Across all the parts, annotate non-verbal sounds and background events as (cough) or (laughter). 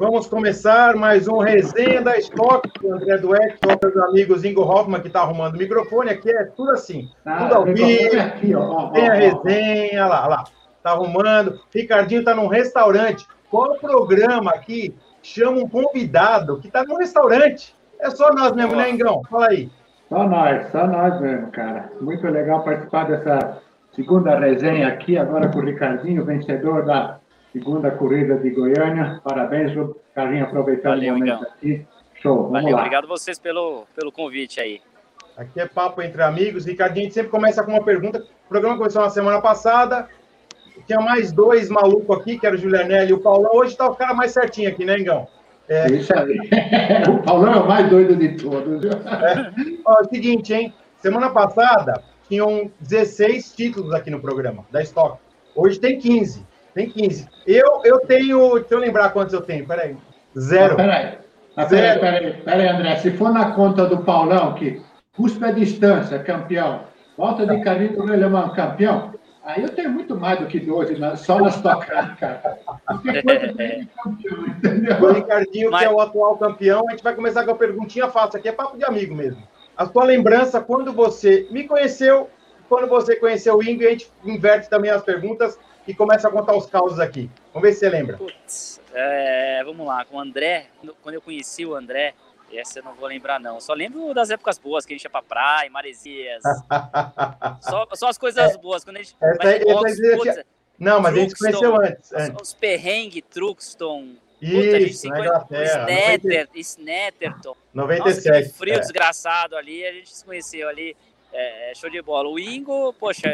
Vamos começar mais um resenha da Stock, com André Dueck, com meus amigos Ingo Hoffman, que está arrumando o microfone. Aqui é tudo assim, ah, tudo ao vivo, tem a resenha, lá, lá, tá arrumando. Ricardinho está num restaurante. Qual programa aqui chama um convidado que está num restaurante? É só nós mesmo, né, Ingão? Fala aí. Só nós, só nós mesmo, cara. Muito legal participar dessa segunda resenha aqui, agora com o Ricardinho, vencedor da segunda corrida de Goiânia. Parabéns, Carlinhos, aproveitando Valeu, o momento então. aqui. Show, vamos Valeu, lá. Obrigado vocês pelo, pelo convite aí. Aqui é papo entre amigos. Ricardinho, a gente sempre começa com uma pergunta. O programa começou na semana passada. Tinha mais dois malucos aqui, que era o Julianelli e o Paulão. Hoje está o cara mais certinho aqui, né, Engão? É... Isso aí. (laughs) o Paulão é o mais doido de todos. É. Ó, é o seguinte, hein? Semana passada tinham 16 títulos aqui no programa da Stock. Hoje tem 15. Tem 15. Eu, eu tenho. Deixa eu lembrar quantos eu tenho. Peraí. Zero. Ah, peraí. Ah, peraí, peraí, peraí, André. Se for na conta do Paulão, que custa a distância, campeão, volta de carinho do alemão, campeão, aí eu tenho muito mais do que 12 só nas tocadas, cara. (laughs) O Ricardinho, Mas... que é o atual campeão, a gente vai começar com a perguntinha fácil. Aqui é papo de amigo mesmo. A tua lembrança quando você me conheceu, quando você conheceu o Ingo, e a gente inverte também as perguntas e começa a contar os causos aqui. Vamos ver se você lembra. Putz, é, vamos lá, com o André, quando eu conheci o André, essa eu não vou lembrar, não. Só lembro das épocas boas, que a gente ia pra praia, maresias. (laughs) só, só as coisas é, boas. Quando a gente. Essa, essa, putz, essa, não, mas a gente conheceu antes. antes. Os, perrengue, Truxton. Isso, puta, na Inglaterra. Snetter, Snetterton. 97. Nossa, frio é. desgraçado ali, a gente se conheceu ali. É, é, show de bola. O Ingo, poxa,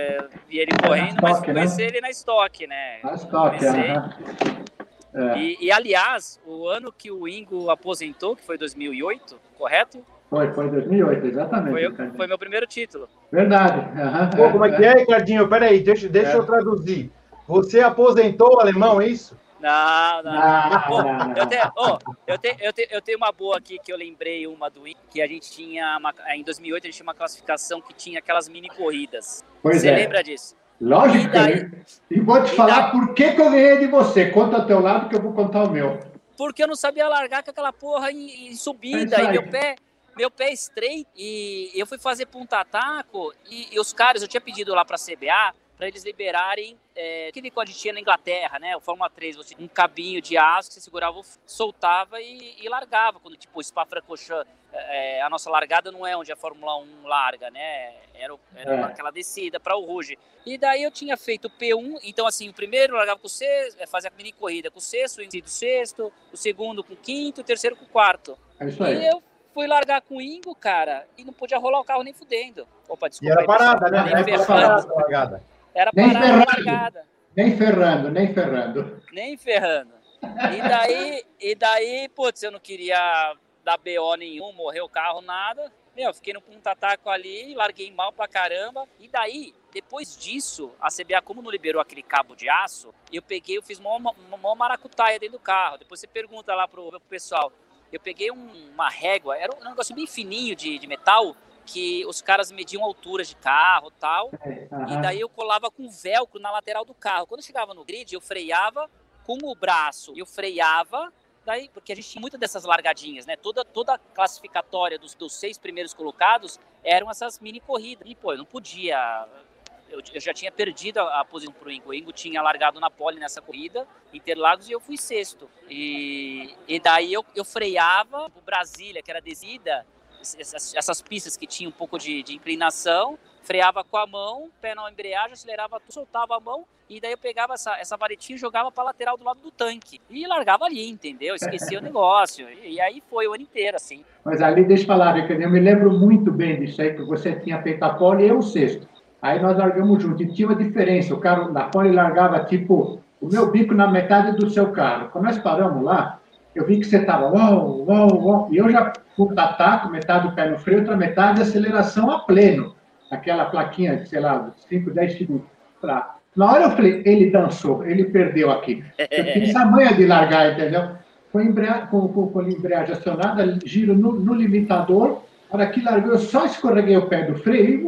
vi ele correndo, mas fui conhecer né? ele na estoque, né? Na estoque, é. E, e, aliás, o ano que o Ingo aposentou, que foi 2008, correto? Foi, foi 2008, exatamente. Foi, foi meu primeiro título. Verdade. Uhum, Pô, como é que é, Ricardinho? Peraí, deixa, deixa é. eu traduzir. Você aposentou o alemão, é isso? Não, não. não, Eu, tenho, oh, eu, tenho, eu, tenho, eu tenho uma boa aqui que eu lembrei, uma do que a gente tinha, uma, em 2008 a gente tinha uma classificação que tinha aquelas mini corridas. Pois você é. lembra disso? Lógico. E, daí, e vou te e falar daí, por que, que eu ganhei de você. Conta o teu lado que eu vou contar o meu. Porque eu não sabia largar com aquela porra em, em subida. É e meu pé, meu pé estreito. E eu fui fazer punta-taco. E, e os caras, eu tinha pedido lá para CBA para eles liberarem é, aquele que a gente tinha na Inglaterra, né? O Fórmula 3, você um cabinho de aço que você segurava, soltava e, e largava. Quando tipo o Spa-Francorchamps, é, a nossa largada não é onde a Fórmula 1 larga, né? Era, era é. aquela descida para o Rouge. E daí eu tinha feito o P1, então assim, o primeiro largava com o sexto, é, fazia a mini corrida com o sexto, o sexto, o segundo com o quinto, o terceiro com o quarto. É isso aí. E eu fui largar com o Ingo, cara, e não podia rolar o carro nem fudendo. Opa, desculpa. E era parada, né? Era parada, largada. Era nem parada largada. Nem ferrando, nem ferrando. Nem ferrando. E daí, e daí, putz, eu não queria dar BO nenhum, morrer o carro, nada. Meu, fiquei no punta-taco ali, larguei mal pra caramba. E daí, depois disso, a CBA, como não liberou aquele cabo de aço, eu peguei, eu fiz uma, uma, uma maracutaia dentro do carro. Depois você pergunta lá pro, pro pessoal. Eu peguei um, uma régua, era um negócio bem fininho de, de metal, que os caras mediam alturas de carro tal. Uhum. E daí eu colava com velcro na lateral do carro. Quando eu chegava no grid, eu freava com o braço. Eu freava, daí, porque a gente tinha muitas dessas largadinhas, né? Toda, toda a classificatória dos, dos seis primeiros colocados eram essas mini corridas. E, pô, eu não podia. Eu, já tinha perdido a, posição pro Ingo. O Ingo tinha largado na pole nessa corrida, Interlagos, e eu fui sexto. E, e daí eu, eu freava o Brasília, que era descida, essas, essas pistas que tinham um pouco de, de, inclinação, freava com a mão, pé na embreagem, acelerava, soltava a mão e daí eu pegava essa, essa varetinha e jogava para lateral do lado do tanque e largava ali, entendeu? Esquecia o negócio e, e, aí foi o ano inteiro assim. Mas ali deixa eu falar, eu me lembro muito bem disso aí que você tinha feito a pole e eu o sexto. Aí nós largamos junto e tinha uma diferença, o carro na pole largava tipo o meu bico na metade do seu carro. Quando nós paramos lá, eu vi que você estava uau, uau, uau, e eu já taco, metade do pé no freio, outra metade de aceleração a pleno. Aquela plaquinha sei lá, 5, 10 segundos. Pra... Na hora eu falei, ele dançou, ele perdeu aqui. Eu fiz (laughs) a manha de largar, entendeu? Com, embrea... com, com, com a embreagem acionada, giro no, no limitador, na hora que largou, eu só escorreguei o pé do freio e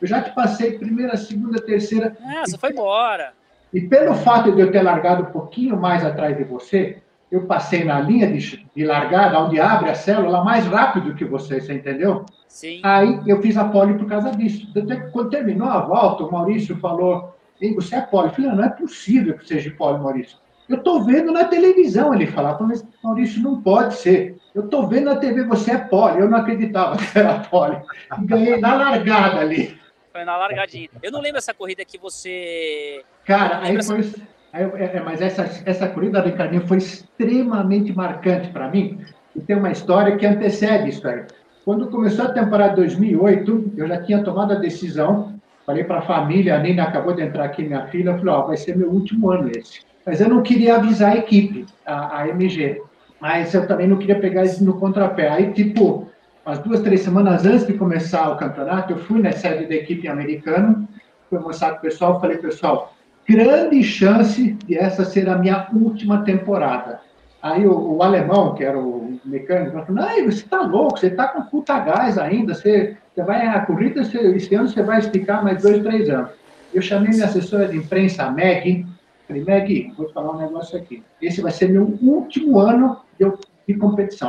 eu já te passei primeira, segunda, terceira. Ah, você foi embora. E pelo fato de eu ter largado um pouquinho mais atrás de você, eu passei na linha de, de, largada, onde abre a célula, mais rápido que você, você entendeu? Sim. Aí eu fiz a pole por causa disso. Quando terminou a volta, o Maurício falou: Ei, você é pole. Eu falei: não é possível que seja pole, Maurício. Eu estou vendo na televisão ele falar, mas Maurício, não pode ser. Eu estou vendo na TV, você é pole. Eu não acreditava que era pole. Ganhei na largada ali. Foi na largadinha. Eu não lembro essa corrida que você. Cara, aí foi. Essa... É, é, mas essa, essa corrida, Ricardinho, foi extremamente marcante para mim. E tem uma história que antecede isso aí. Quando começou a temporada 2008, eu já tinha tomado a decisão. Falei para a família, a Nina acabou de entrar aqui, minha filha. Falei: Ó, vai ser meu último ano esse. Mas eu não queria avisar a equipe, a, a MG. Mas eu também não queria pegar isso no contrapé. Aí, tipo, umas duas, três semanas antes de começar o campeonato, eu fui na sede da equipe americana, fui mostrar para o pessoal, falei, pessoal, grande chance de essa ser a minha última temporada. Aí o, o alemão, que era o mecânico, falou, não, você está louco, você está com puta gás ainda, você, você vai, a corrida, você, esse ano você vai esticar mais dois, três anos. Eu chamei minha assessora de imprensa, a Meg, falei, Meg, vou te falar um negócio aqui, esse vai ser meu último ano de, de competição.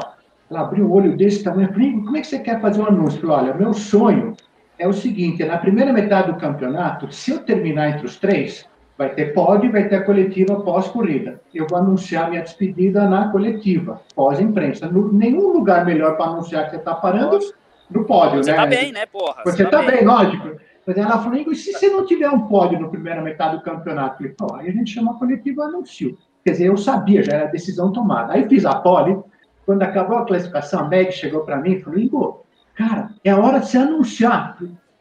Ela abriu o olho desse tamanho, falei, como é que você quer fazer um anúncio? Eu falei, olha, meu sonho é o seguinte, na primeira metade do campeonato, se eu terminar entre os três, Vai ter pódio, vai ter a coletiva pós-corrida. Eu vou anunciar minha despedida na coletiva, pós-imprensa. Nenhum lugar melhor para anunciar que você está parando no pódio, você né? Você está bem, né, porra? Você está tá bem, lógico. Mas ela falou, e se você não tiver um pódio no primeira metade do campeonato? Eu falei, aí a gente chama a coletiva e. Quer dizer, eu sabia, já era decisão tomada. Aí fiz a pole, quando acabou a classificação, a Meg chegou para mim e falou, Igor, cara, é a hora de você anunciar.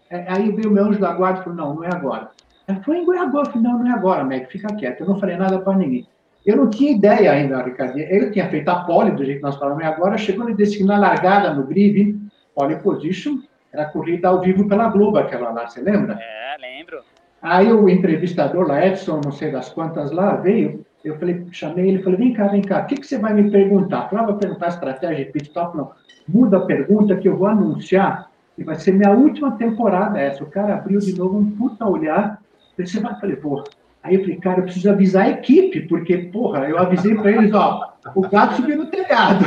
É, aí veio o meu anjo da guarda e falou, não, não é agora. Ela falou, agora. Eu falei, não, não é agora, Meg, fica quieto. Eu não falei nada para ninguém. Eu não tinha ideia ainda, Ricardo. Eu tinha feito a pole, do jeito que nós falamos agora, chegou no desse na largada, no grid, pole position, era corrida ao vivo pela Globo, aquela lá, você lembra? É, lembro. Aí o entrevistador lá, Edson, não sei das quantas lá, veio, eu falei, chamei ele, falei, vem cá, vem cá, o que, que você vai me perguntar? Falei, ah, vou perguntar estratégia de pit stop, não. Muda a pergunta que eu vou anunciar, e vai ser minha última temporada essa. O cara abriu de novo um puta olhar, você vai, falei, porra. Aí eu falei, cara, eu preciso avisar a equipe, porque, porra, eu avisei para eles, ó, o gato subiu no telhado.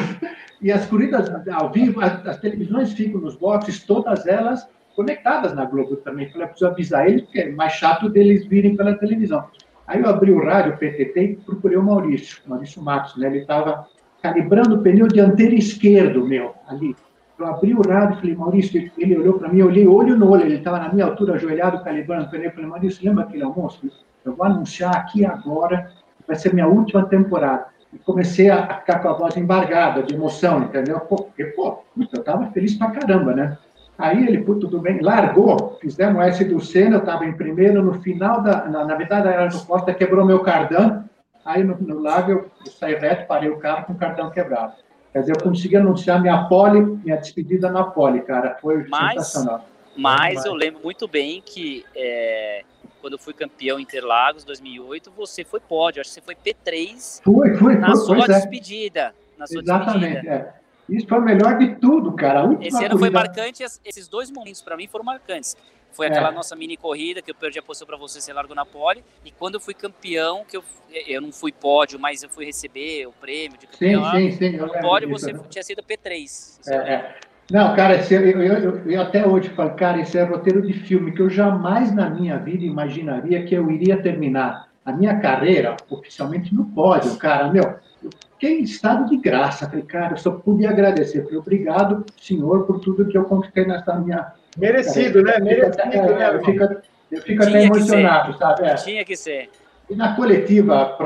E as corridas ao vivo, as, as, televisões ficam nos boxes, todas elas conectadas na Globo também. Falei, preciso avisar eles, porque é mais chato deles virem pela televisão. Aí eu abri o rádio, o PTT, e procurei o Maurício, Maurício Matos, né? Ele estava calibrando o pneu dianteiro esquerdo, meu, ali. Eu abri o rádio e falei, Maurício, ele olhou para mim, eu olhei olho no olho, ele estava na minha altura, ajoelhado, calibrando. Eu falei, Maurício, lembra aquele almoço? Eu vou anunciar aqui agora, vai ser minha última temporada. E comecei a ficar com a voz embargada, de emoção, entendeu? Porque, pô, eu estava feliz pra caramba, né? Aí ele, pô, tudo bem, largou, fizemos o S do Senna, eu estava em primeiro, no final da, na, na metade da era do Costa, quebrou meu cardão, aí no, no lago eu, saí reto, parei o carro com o cardão quebrado. Quer dizer, eu consegui anunciar minha pole, minha despedida na pole, cara. Foi mas, sensacional. Mas eu lembro muito bem que é, quando eu fui campeão Interlagos 2008, você foi pódio. Acho que você foi P3 foi, foi, na foi, sua despedida. É. Na sua Exatamente, despedida. É. Isso foi o melhor de tudo, cara. Esse ano corrida... foi marcante, esses dois momentos para mim foram marcantes. Foi aquela é. nossa mini corrida que eu perdi a posição para você, você largou na pole. E quando eu fui campeão, que eu, eu não fui pódio, mas eu fui receber o prêmio de campeão. Sim, sim, sim. No pódio você né? tinha sido P3. É, é. Não, cara, eu, eu, eu, eu, até hoje falo, cara, esse é roteiro de filme que eu jamais na minha vida imaginaria que eu iria terminar a minha carreira oficialmente no pódio, cara. Meu, eu fiquei em estado de graça. Falei, cara, eu só pude agradecer. Falei, obrigado, senhor, por tudo que eu conquistei nessa minha Merecido, né? Merecido, é, né? Eu fico, eu fico até emocionado, sabe? É. Tinha que ser. E na coletiva,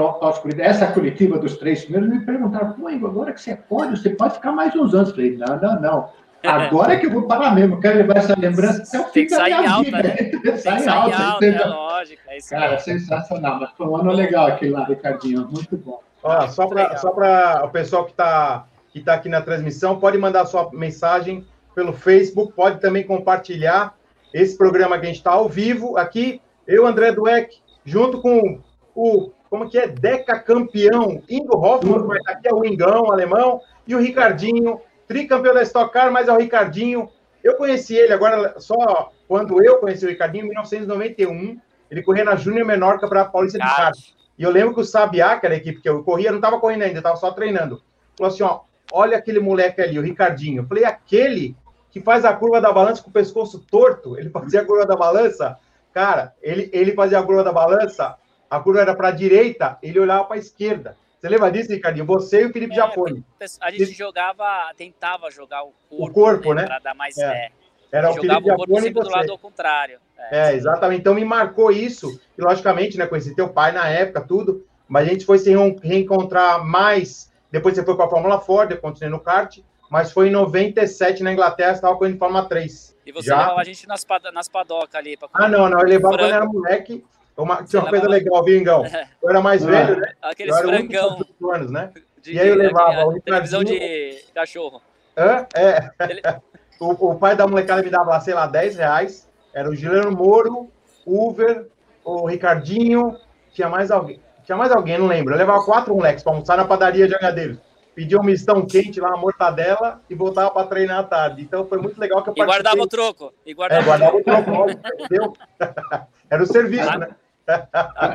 essa coletiva dos três primeiros, me perguntaram, pô, agora que você pode, você pode ficar mais uns anos. Eu falei, não, não, não. (laughs) Agora é que eu vou parar mesmo, quero levar essa lembrança até o fim da minha alta, vida. Né? (laughs) Sai em alta, alta é lógico. É Cara, mesmo. sensacional. Mas foi um ano legal aquele lá, Ricardinho. Muito bom. Ó, só para o pessoal que está que tá aqui na transmissão, pode mandar sua mensagem pelo Facebook, pode também compartilhar esse programa que a gente está ao vivo aqui. Eu, André Dueck, junto com o, como que é, Deca campeão, Ingo Hoffmann, vai estar aqui é o Ingão, alemão, e o Ricardinho, tricampeão da Stock Car, mas é o Ricardinho. Eu conheci ele agora só quando eu conheci o Ricardinho, em 1991. Ele corria na Júnior Menorca para a Paulista de Kart. E eu lembro que o Sabiá, que era a equipe que eu corria, não estava correndo ainda, estava só treinando. Falou assim: ó, olha aquele moleque ali, o Ricardinho. Eu falei, aquele que faz a curva da balança com o pescoço torto, ele fazia a curva da balança. Cara, ele, ele fazia a curva da balança, a curva era para a direita, ele olhava para a esquerda. Você lembra disso, Ricardinho? Você e o Felipe é, Jafone. A gente jogava, tentava jogar o corpo, o corpo né? Para dar mais é. Era o Felipe o corpo sempre do lado ao contrário. É, é, exatamente. Então me marcou isso. E logicamente, né, conheci teu pai na época, tudo. Mas a gente foi se reencontrar mais. Depois você foi para a Fórmula Ford, eu continuei no kart. Mas foi em 97 na Inglaterra, estava correndo Fórmula 3. E você Já... levava a gente nas, pad nas padocas ali. ah, não, não. Eu levava quando era moleque. Uma, tinha uma coisa legal, viu, Ingão? (laughs) Eu era mais velho, né? Aqueles frangão. anos, né? De, e aí eu levava o televisão de cachorro. Hã? É. Ele... (laughs) o, o, pai da molecada me dava lá, sei lá, 10 reais. Era o Juliano Moro, Uber, o Ricardinho, tinha mais alguém. Tinha mais alguém, não lembro. Eu levava quatro moleques para almoçar na padaria de Angadeiros. Pedia um mistão quente lá, uma mortadela e voltava para treinar à tarde. Então foi muito legal que eu participei. E guardava o troco. E guardava, é, guardava o troco, entendeu? (laughs) Era o serviço, ah, né?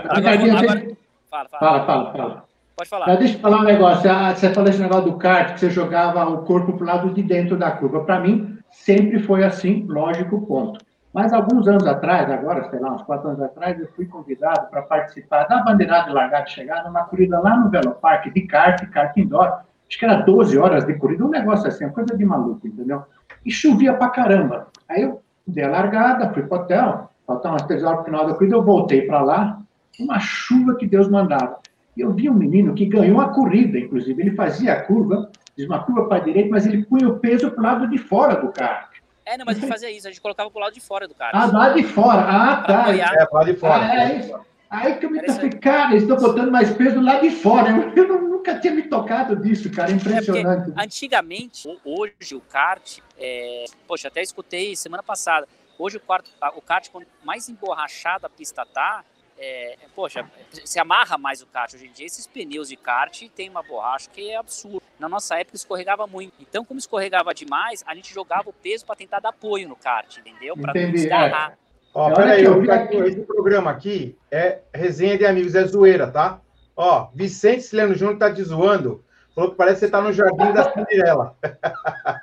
Agora, fala, fala, fala, fala. Pode falar. Mas deixa eu falar um negócio. Ah, você falou esse negócio do kart, que você jogava o corpo para o lado de dentro da curva. Para mim, sempre foi assim, lógico, ponto. Mas alguns anos atrás, agora, sei lá, uns quatro anos atrás, eu fui convidado para participar da bandeirada de largada e chegada numa corrida lá no Velopark de kart, kart indoor. Acho que era 12 horas de corrida, um negócio assim, uma coisa de maluco, entendeu? E chovia pra caramba. Aí eu dei a largada, fui pro hotel, faltava umas três horas para o final da corrida, eu voltei para lá, uma chuva que Deus mandava. E eu vi um menino que ganhou a corrida, inclusive. Ele fazia a curva, diz uma curva para a direita, mas ele punha o peso para o lado de fora do carro. É, não, mas a gente fazia isso, a gente colocava pro lado de fora do carro. Ah, do lado de fora. Ah, tá. É, pro lado de fora. Ah, é isso. Aí que eu me toquei, cara, eles estão botando mais peso lá de fora. Eu, (laughs) eu nunca tinha me tocado disso, cara. É impressionante. É antigamente, hoje o kart, é... poxa, até escutei semana passada. Hoje o, quarto, o kart, quanto mais emborrachada a pista tá, é, poxa, se amarra mais o kart. Hoje em dia, esses pneus de kart tem uma borracha que é absurdo. Na nossa época, escorregava muito. Então, como escorregava demais, a gente jogava o peso para tentar dar apoio no kart, entendeu? Para não desgarrar. É. Ó, peraí, eu esse programa aqui é resenha de amigos, é zoeira, tá? Ó, Vicente Sileno Júnior tá te zoando. Falou que parece que você tá no jardim da Cinderela.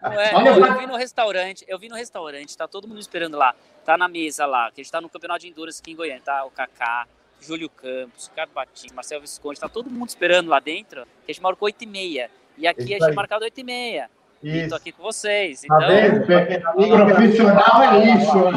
Não é, não, eu vi no restaurante, eu vi no restaurante, tá todo mundo esperando lá. Tá na mesa lá, que a gente tá no Campeonato de Endurance aqui em Goiânia, tá? O Kaká, Júlio Campos, Ricardo Batista, Marcelo Visconde, tá todo mundo esperando lá dentro. A gente marcou 8 e meia. E aqui Isso a gente é marcado 8 e meia. Isso. E tô aqui com vocês. Tá então, tá vendo? profissional é isso. (laughs)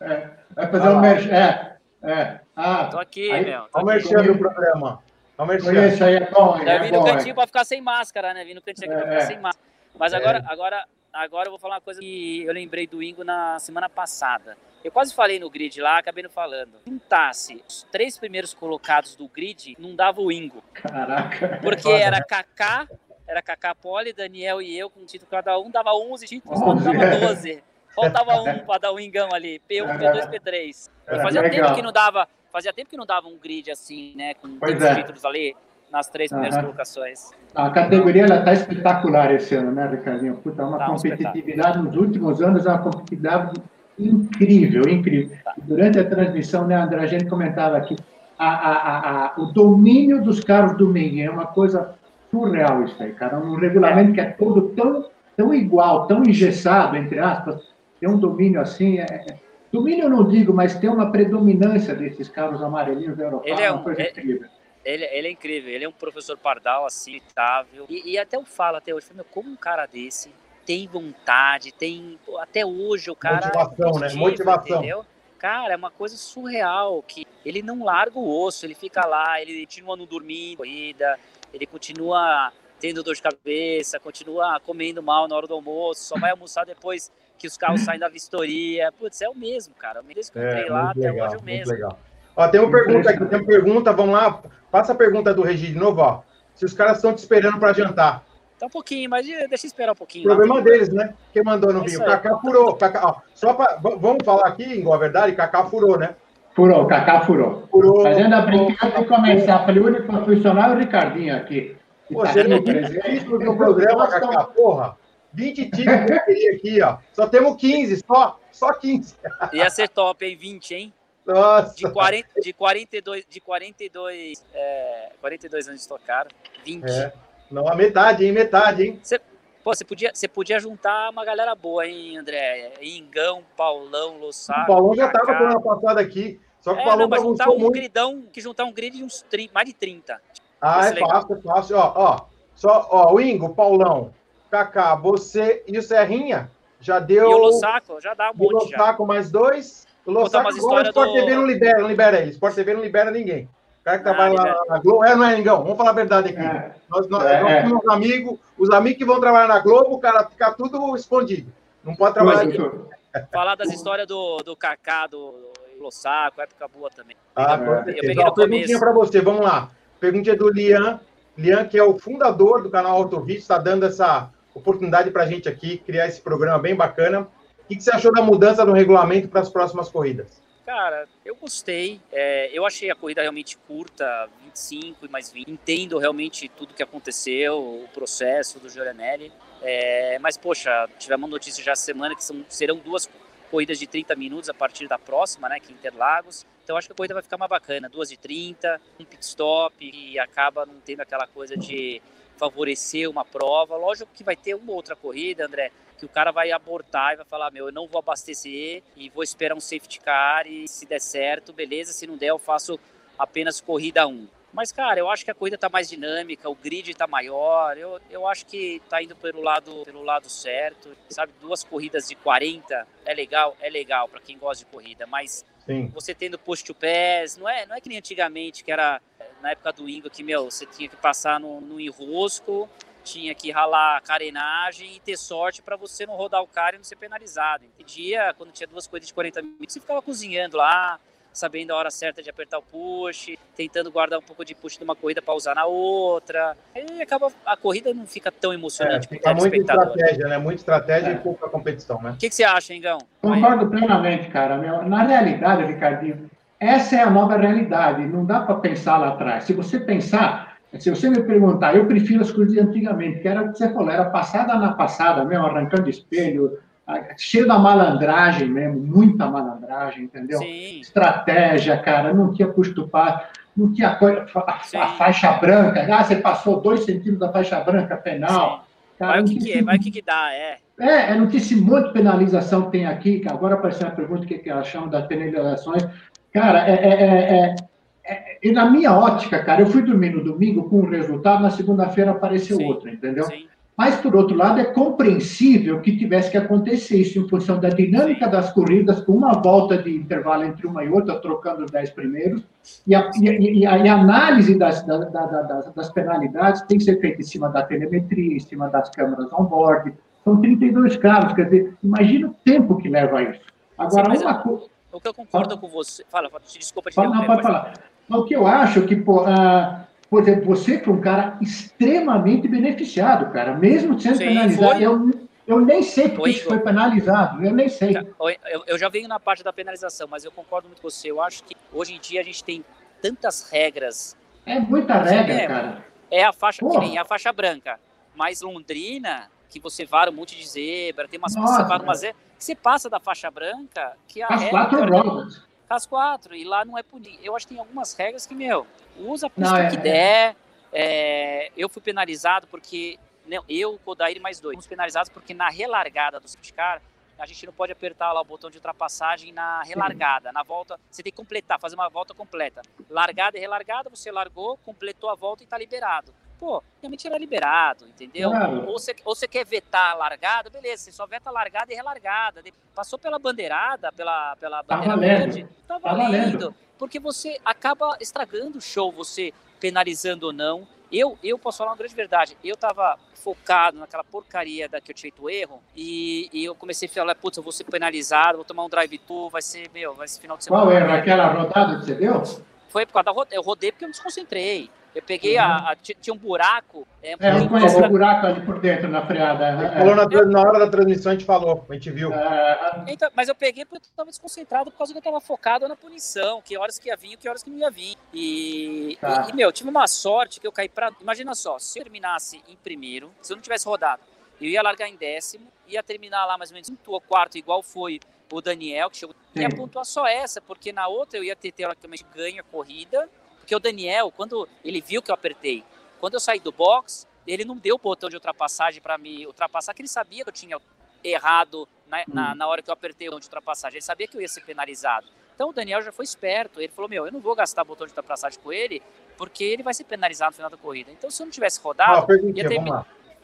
É, vai fazer um merchan. É, é. Ah, tô aqui, aí, meu. Tô o merchan do programa. O merchan. Isso aí é bom. É, é vim no cantinho é. para ficar sem máscara, né? Vim no cantinho aqui para ficar sem máscara. Mas agora, agora, agora eu vou falar uma coisa que eu lembrei do Ingo na semana passada. Eu quase falei no grid lá, acabei não falando. Juntasse os três primeiros colocados do grid, não dava o Ingo. Caraca. Porque era Kaká, era Kaká Poli, Daniel e eu com título cada um, dava 11 títulos, oh, dava 12. Faltava um para dar o um ingão ali, P1, P2, P3. E fazia legal. tempo que não dava, fazia tempo que não dava um grid assim, né, com tantos é. títulos ali nas três primeiras uhum. colocações. A categoria ela está espetacular esse ano, né, Ricardinho? Puta, uma tá competitividade um nos últimos anos, é uma competitividade incrível, incrível. Tá. Durante a transmissão, né, André, a gente comentava aqui, a, a, a, o domínio dos carros do Ming é uma coisa surreal isso aí, cara. Um regulamento é. que é todo tão, tão igual, tão engessado, entre aspas, tem um domínio assim. É, é, domínio eu não digo, mas tem uma predominância desses carros amarelinhos europeus. Ele é um, coisa é, incrível. Ele, ele, é incrível, ele é um professor pardal, assim, itável. E, e até eu falo até hoje, como um cara desse tem vontade, tem. Até hoje o cara. Motivação, é né? Motivação. Entendeu? Cara, é uma coisa surreal que ele não larga o osso, ele fica lá, ele continua não dormindo, corrida, ele continua tendo dor de cabeça, continua comendo mal na hora do almoço, só vai almoçar depois que os carros saem da vistoria. Putz, é o mesmo, cara. O mesmo que eu entrei é, lá, até legal, hoje é o mesmo. Legal. Ó, tem uma pergunta aqui, tem uma pergunta, vamos lá. Passa a pergunta do Regi de novo, ó. Se os caras estão te esperando para jantar. Tá um pouquinho, mas deixa eu esperar um pouquinho. Problema lá, deles, né? Quem mandou no é vinho? Cacá furou. Cacá, ó, só pra, vamos falar aqui, igual a verdade, Cacá furou, né? Furou, Cacá furou. Furou. Fazendo a brincadeira de começar. Falei, o único profissional é o Ricardinho aqui. Pô, tá você não tem no programa, Cacá, porra. 20 times que eu queria aqui, ó. Só temos 15, só, só 15. Ia ser top, hein? 20, hein? Nossa. De, 40, de 42, de 42, é, 42 anos de tocar, 20. É. Não, a metade, hein? Metade, hein? Cê, pô, você podia, você podia juntar uma galera boa, hein, André? Ingão, Paulão, Lossaco. O Paulão já tava com uma passada aqui. Só que é, o Paulão não, juntar um muito. gridão, que juntar um grid de uns 30, mais de 30. Ah, é fácil, é fácil. Ó, ó, só, ó, o Ingo, Paulão, Kaká, você e o Serrinha já deu. E o Lossaco, já dá um monte. O Lossaco mais dois. O Lossaco agora o Sport do... TV não libera, não libera ele. Sport TV não libera ninguém. O cara que trabalha lá na Globo. É, não é, Ingão? Vamos falar a verdade aqui. É. Nós, nós, é. nós somos amigos, os amigos que vão trabalhar na Globo, o cara fica tudo escondido. Não pode trabalhar aqui. Falar das histórias do, do Kaká, do, do Lossaco, época boa também. Ah, eu, eu peguei no Perguntinha para você, vamos lá. Perguntinha do Lian. Lian, que é o fundador do canal Autovite, está dando essa oportunidade para a gente aqui criar esse programa bem bacana. O que você achou da mudança do regulamento para as próximas corridas? Cara, eu gostei. É, eu achei a corrida realmente curta, 25 e mais 20. Entendo realmente tudo que aconteceu, o processo do Giovanelli. É, mas, poxa, tivemos notícia já semana que são, serão duas corridas de 30 minutos a partir da próxima, né, que é Interlagos. Então acho que a corrida vai ficar mais bacana, duas de 30, um pit stop e acaba não tendo aquela coisa de favorecer uma prova. Lógico que vai ter uma outra corrida, André, que o cara vai abortar e vai falar: Meu, eu não vou abastecer e vou esperar um safety car e se der certo, beleza. Se não der, eu faço apenas corrida 1. Mas, cara, eu acho que a corrida está mais dinâmica, o grid está maior. Eu, eu acho que está indo pelo lado, pelo lado certo. Sabe, duas corridas de 40 é legal, é legal para quem gosta de corrida, mas Sim. você tendo post to pass, não é, não é que nem antigamente, que era na época do Ingo, que, meu, você tinha que passar no, no enrosco, tinha que ralar carenagem e ter sorte para você não rodar o cara e não ser penalizado. Em dia, quando tinha duas corridas de 40 minutos, você ficava cozinhando lá, sabendo a hora certa de apertar o push, tentando guardar um pouco de push de uma corrida para usar na outra. Aí acaba a corrida não fica tão emocionante é, fica muita estratégia, né? Muita estratégia é. e pouca competição, né? O que, que, você acha, Engão? Concordo plenamente, cara. Na realidade, Ricardinho, essa é a nova realidade. Não dá para pensar lá atrás. Se você pensar, se você me perguntar, eu prefiro as coisas de antigamente, que era o que você falou, era passada na passada mesmo, arrancando espelho, cheio da malandragem mesmo, muita malandragem, entendeu? Sim. Estratégia, cara, não tinha custo fácil, não tinha coisa, a, a, faixa branca, ah, você passou dois centímetros da faixa branca penal. Cara, vai o que, que é, vai o que, que dá, é. É, é, não tinha esse monte de penalização que tem aqui, que agora apareceu uma pergunta que, que elas chamam das penalizações. Cara, é, é, é, e na minha ótica, cara, eu fui dormir no domingo com um resultado, na segunda-feira apareceu sim, outro, entendeu? Sim. Mas, por outro lado, é compreensível que tivesse que acontecer isso em função da dinâmica das corridas, com uma volta de intervalo entre uma e outra, trocando os dez primeiros, e a, e, a, e a análise das, da, da, das, das, penalidades tem que ser feita em cima da telemetria, em cima das câmeras on-board. São 32 carros, quer dizer, imagina o tempo que leva isso. Agora, Sim, uma coisa. O que eu concordo fala. com você. Fala, desculpa te fala, Não, pode falar. O que eu acho que, pô, uh, por exemplo, você foi um cara extremamente beneficiado, cara, mesmo sendo Sim, penalizado. Eu, eu nem sei porque isso foi penalizado, eu nem sei. Eu, eu já venho na parte da penalização, mas eu concordo muito com você. Eu acho que hoje em dia a gente tem tantas regras. É muita regra, é, cara. É a faixa, nem, a faixa branca. Mas Londrina, que você vara um monte de zebra, tem umas Nossa, você vara uma zebra, que você passa da faixa branca, que a As regra, quatro rodas. As quatro, e lá não é punido. Eu acho que tem algumas regras que, meu, usa a pista é, que der. É, eu fui penalizado porque não, eu, o Kodair e mais dois, fomos penalizados porque na relargada do safety car, a gente não pode apertar lá o botão de ultrapassagem na relargada. Na volta, você tem que completar, fazer uma volta completa. Largada e relargada, você largou, completou a volta e está liberado. Pô, realmente era liberado, entendeu? Claro. Ou, você, ou você quer vetar a largada, beleza, você só veta a largada e relargada. Passou pela bandeirada, pela, pela bandeira tá verde, tá valendo. Tá porque você acaba estragando o show, você penalizando ou não. Eu, eu posso falar uma grande verdade. Eu tava focado naquela porcaria da que eu tinha feito erro e, e eu comecei a falar, putz, eu vou ser penalizado, vou tomar um drive-thru, vai ser, meu, vai ser final de semana. Qual erro? Aquela rodada que você deu? Foi por causa da rodada. Eu rodei porque eu me desconcentrei. Eu peguei uhum. a, a, Tinha um buraco. É, é eu conheço o buraco ali por dentro, na freada. É. Falou na, na, hora da transmissão, a gente falou, a gente viu. É, então, mas eu peguei porque eu estava desconcentrado por causa que eu estava focado na punição, que horas que ia vir e que horas que não ia vir. E, tá. e, e, meu, tive uma sorte que eu caí para. Imagina só, se eu terminasse em primeiro, se eu não tivesse rodado, eu ia largar em décimo, ia terminar lá mais ou menos quinto ou quarto, igual foi o Daniel, que chegou. Sim. Ia pontuar só essa, porque na outra eu ia ter teoricamente ganho a corrida. Porque o Daniel, quando ele viu que eu apertei, quando eu saí do box, ele não deu o botão de ultrapassagem para me ultrapassar, que ele sabia que eu tinha errado na, hum. na, na, hora que eu apertei o botão de ultrapassagem. Ele sabia que eu ia ser penalizado. Então o Daniel já foi esperto. Ele falou: Meu, eu não vou gastar botão de ultrapassagem com ele, porque ele vai ser penalizado no final da corrida. Então se eu não tivesse rodado, ah, ia, termi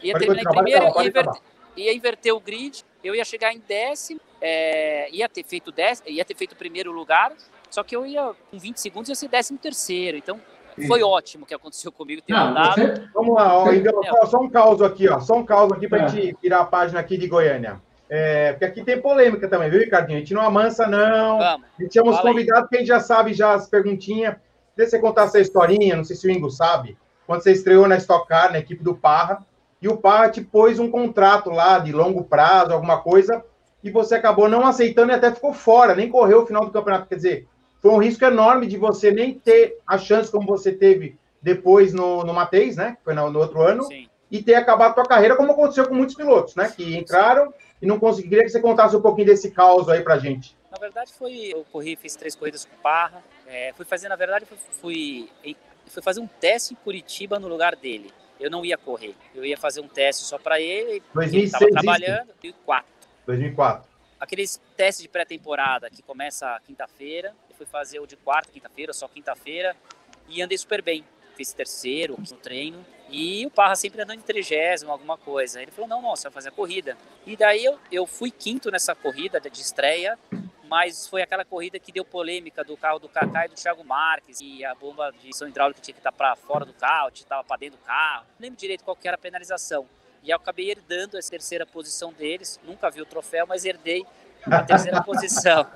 ia terminar em primeiro e inverter, ia inverter o grid, eu ia chegar em décimo, é, ia ter feito décimo, ia ter feito o primeiro lugar, só que eu ia, com 20 segundos, ia ser décimo terceiro. Então, foi ótimo o que aconteceu comigo ter não, Você... Vamos lá, ó, então, só um caos aqui, ó. Só um caos aqui para a é. gente virar a página aqui de Goiânia. É, porque aqui tem polêmica também, viu, Ricardinho? A gente não amansa, não. Vamos. A gente chama os convidados, que a gente já sabe já as perguntinhas. Deixa você contar essa historinha, não sei se o Ingo sabe. Quando você estreou na Stock Car, na equipe do Parra, e o Parra te pôs um contrato lá de longo prazo, alguma coisa, e você acabou não aceitando e até ficou fora, nem correu o final do campeonato. Quer dizer, foi um risco enorme de você nem ter a chance como você teve depois no, no Mateis, né? Foi no, no outro ano, Sim. e ter acabado a tua carreira, como aconteceu com muitos pilotos, né? Que entraram e não conseguiram. Queria que você contasse um pouquinho desse caos aí pra gente. Na verdade, foi. Eu corri, fiz três corridas com Parra. É, fui fazer, na verdade, fui, fui fazer um teste em Curitiba no lugar dele. Eu não ia correr. Eu ia fazer um teste só para ele. 2006, ele estava trabalhando. 2004. 2004. Aqueles testes de pré-temporada que começa quinta-feira. Eu fui fazer o de quarta, quinta-feira, só quinta-feira. E andei super bem. Fiz terceiro no treino. E o Parra sempre andando em trigésimo, alguma coisa. Ele falou: não, não, você vai fazer a corrida. E daí eu, eu fui quinto nessa corrida de estreia mas foi aquela corrida que deu polêmica do carro do Kaká e do Thiago Marques, e a bomba de som hidráulica tinha que estar para fora do carro, estava para dentro do carro. Não lembro direito qual que era a penalização. E eu acabei herdando essa terceira posição deles, nunca vi o troféu, mas herdei a terceira (laughs) posição.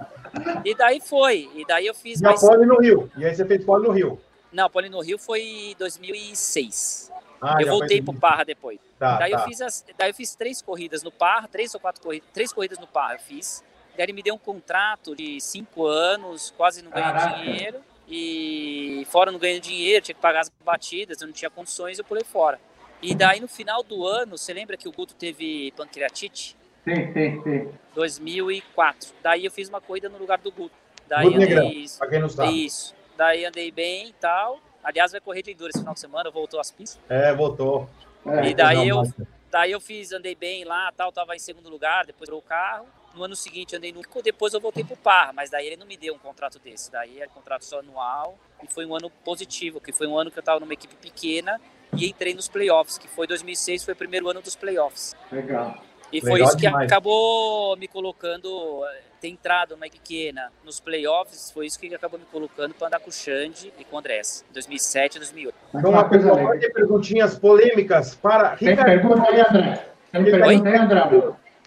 E daí foi, e daí eu fiz... E mais... a pole no Rio, e aí você fez pole no Rio. Não, pole no Rio foi em 2006. Ah, eu voltei para o Parra depois. Tá, daí, tá. Eu fiz as, daí eu fiz três corridas no Parra, três ou quatro corridas, três corridas no Parra eu fiz. Daí ele me deu um contrato de cinco anos, quase não ganhei dinheiro. E fora não ganhei dinheiro, tinha que pagar as batidas, eu não tinha condições, eu pulei fora. E daí no final do ano, você lembra que o Guto teve pancreatite? Sim, sim, sim. 2004. Daí eu fiz uma corrida no lugar do Guto. Daí Guto andei isso. Quem não sabe. Isso. Daí andei bem e tal. Aliás, vai correr de enduro esse final de semana, voltou às pistas. É, voltou. É, e daí eu, daí eu fiz, andei bem lá, tal, tava em segundo lugar, depois o carro. No ano seguinte andei no depois eu voltei pro Par, mas daí ele não me deu um contrato desse. Daí é contrato só anual e foi um ano positivo, que foi um ano que eu estava numa equipe pequena e entrei nos playoffs, que foi 2006, foi o primeiro ano dos playoffs. Legal. E foi isso que demais. acabou me colocando, ter entrado numa pequena nos playoffs, foi isso que acabou me colocando para andar com o Xande e com o Andrés, em 2007 e 2008. Então, uma pergunta, ter perguntinhas polêmicas para Tem pergunta aí, André. Tem pergunta aí, André.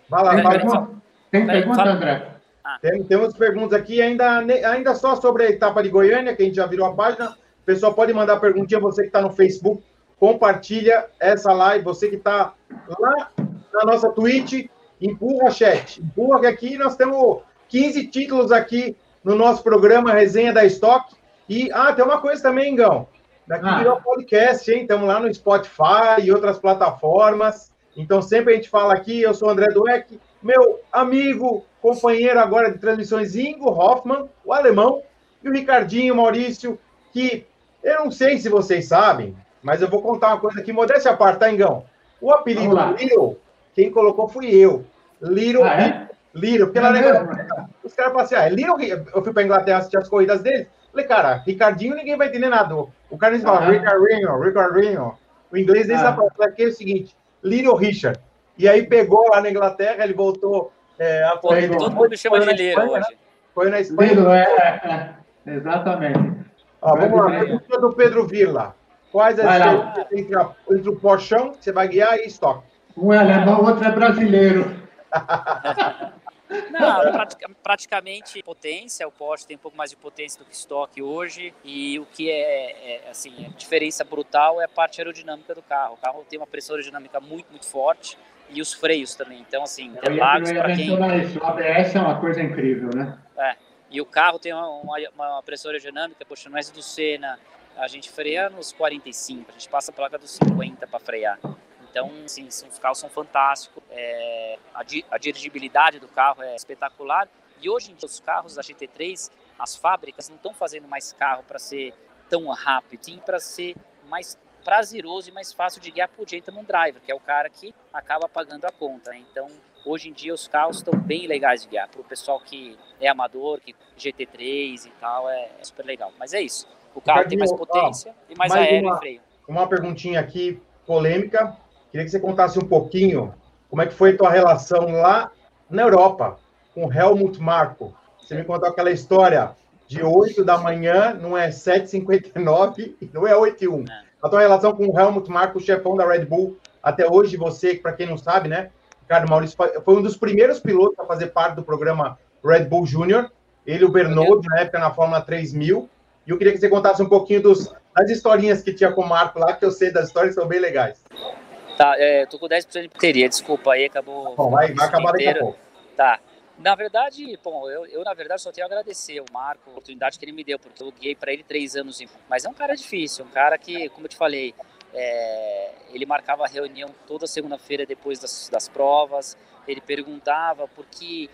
Vai lá, vai lá. Tem pergunta, André? Ah. Tem, temos perguntas aqui, ainda, ainda só sobre a etapa de Goiânia, que a gente já virou a página. O pessoal pode mandar perguntinha, você que está no Facebook, compartilha essa live, você que está lá na nossa Twitch, empurra chat, empurra que aqui nós temos 15 títulos aqui no nosso programa Resenha da Stock. E, ah, tem uma coisa também, Gão. Daqui ah. virou podcast, hein? Estamos lá no Spotify e outras plataformas. Então, sempre a gente fala aqui, eu sou o André Dueck, meu amigo, companheiro agora de transmissões, Ingo Hoffman, o alemão, e o Ricardinho Maurício, que eu não sei se vocês sabem, mas eu vou contar uma coisa aqui, modéstia à parte, tá, Ingão? O apelido Little, quem colocou fui eu. Little, ah, é? Little, porque é lá os caras falam assim, ah, é Little, eu fui para Inglaterra assistir as corridas deles, falei, cara, Ricardinho ninguém vai entender nada. O cara diz, fala, Ricardinho, Ricardinho. O inglês deles ah. fala que é o seguinte, Little Richard. E aí pegou lá na Inglaterra, ele voltou é, a correr. Todo mundo chama de hoje. Né? Foi na Espanha. É, é, (laughs) é, exatamente. Ó, vamos lá, pergunta do Pedro Vila. Quais as diferenças entre, entre o Porchão, que você vai guiar, e estoque? Um é alemão, o outro é brasileiro. (laughs) Não, pratica, praticamente potência, o Porsche tem um pouco mais de potência do que estoque hoje e o que é, é, assim, a diferença brutal é a parte aerodinâmica do carro. O carro tem uma pressão aerodinâmica muito, muito forte e os freios também. Então, assim, Interlagos para quem... Isso. O ABS é uma coisa incrível, né? É, e o carro tem uma, uma, uma pressão aerodinâmica, poxa, no S do Senna, a gente freia nos 45, a gente passa a placa dos 50 para frear. Então, sim, os carros são fantásticos. É, a, a dirigibilidade do carro é espetacular. E hoje em dia, os carros da GT3, as fábricas não estão fazendo mais carro para ser tão rápido, sim para ser mais prazeroso e mais fácil de guiar o gentleman driver, que é o cara que acaba pagando a conta. Né? Então, hoje em dia, os carros estão bem legais de guiar. Para o pessoal que é amador, que GT3 e tal, é, é super legal. Mas é isso. O carro tem mais potência ó, e mais, mais aéreo uma, e freio. Uma perguntinha aqui, polêmica. Queria que você contasse um pouquinho como é que foi a tua relação lá na Europa com Helmut Marko. Você me contou aquela história de 8 da manhã, não é 7h59 e não é 8 e 1. É. A tua relação com o Helmut Marko, chefão da Red Bull, até hoje, você, para quem não sabe, né? Ricardo Maurício foi um dos primeiros pilotos a fazer parte do programa Red Bull Júnior. Ele, o Bernardo, na época, na Fórmula 3000. E eu queria que você contasse um pouquinho dos, das historinhas que tinha com o Marco lá, que eu sei das histórias, são bem legais. Tá, é, tô com 10% de bateria, desculpa aí, acabou. Bom, vai, vai acabar daqui a pouco. Tá. Na verdade, bom, eu, eu na verdade só tenho a agradecer o Marco, a oportunidade que ele me deu, porque eu guiei para ele três anos. Mas é um cara difícil, um cara que, como eu te falei, é, ele marcava a reunião toda segunda-feira depois das, das provas. Ele perguntava por que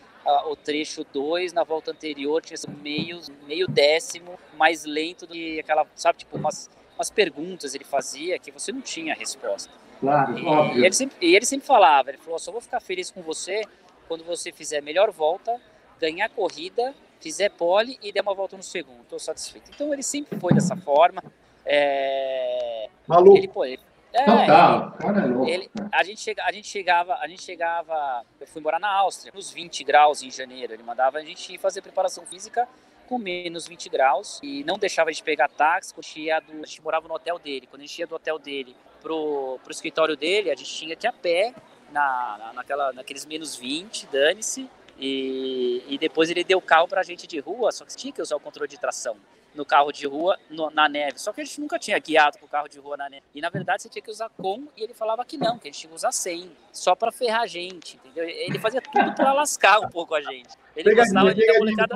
o trecho 2 na volta anterior tinha sido meio, meio décimo mais lento do que aquela, sabe, tipo, umas, umas perguntas ele fazia que você não tinha resposta. Claro, e, óbvio. E ele, sempre, e ele sempre falava, ele falou, só vou ficar feliz com você quando você fizer a melhor volta, ganhar a corrida, fizer pole e der uma volta no segundo, estou satisfeito. Então ele sempre foi dessa forma. É... Maluco. Ele, pô, ele, é, cara é louco. Ele, a, gente chega, a gente chegava, a gente chegava, eu fui morar na Áustria, nos 20 graus em janeiro. Ele mandava a gente ir fazer preparação física com menos 20 graus e não deixava gente pegar táxi. Quando a do, a gente morava no hotel dele. Quando a gente ia do hotel dele pro, pro escritório dele, a gente tinha que ir a pé na, na, naquela, naqueles menos 20, dane-se. E, e depois ele deu o carro pra gente de rua, só que tinha que usar o controle de tração no carro de rua no, na neve. Só que a gente nunca tinha guiado com o carro de rua na neve. E na verdade você tinha que usar com e ele falava que não, que a gente tinha que usar sem, só para ferrar a gente, entendeu? Ele fazia tudo para lascar um pouco a gente. Ele gostava de dar molecada.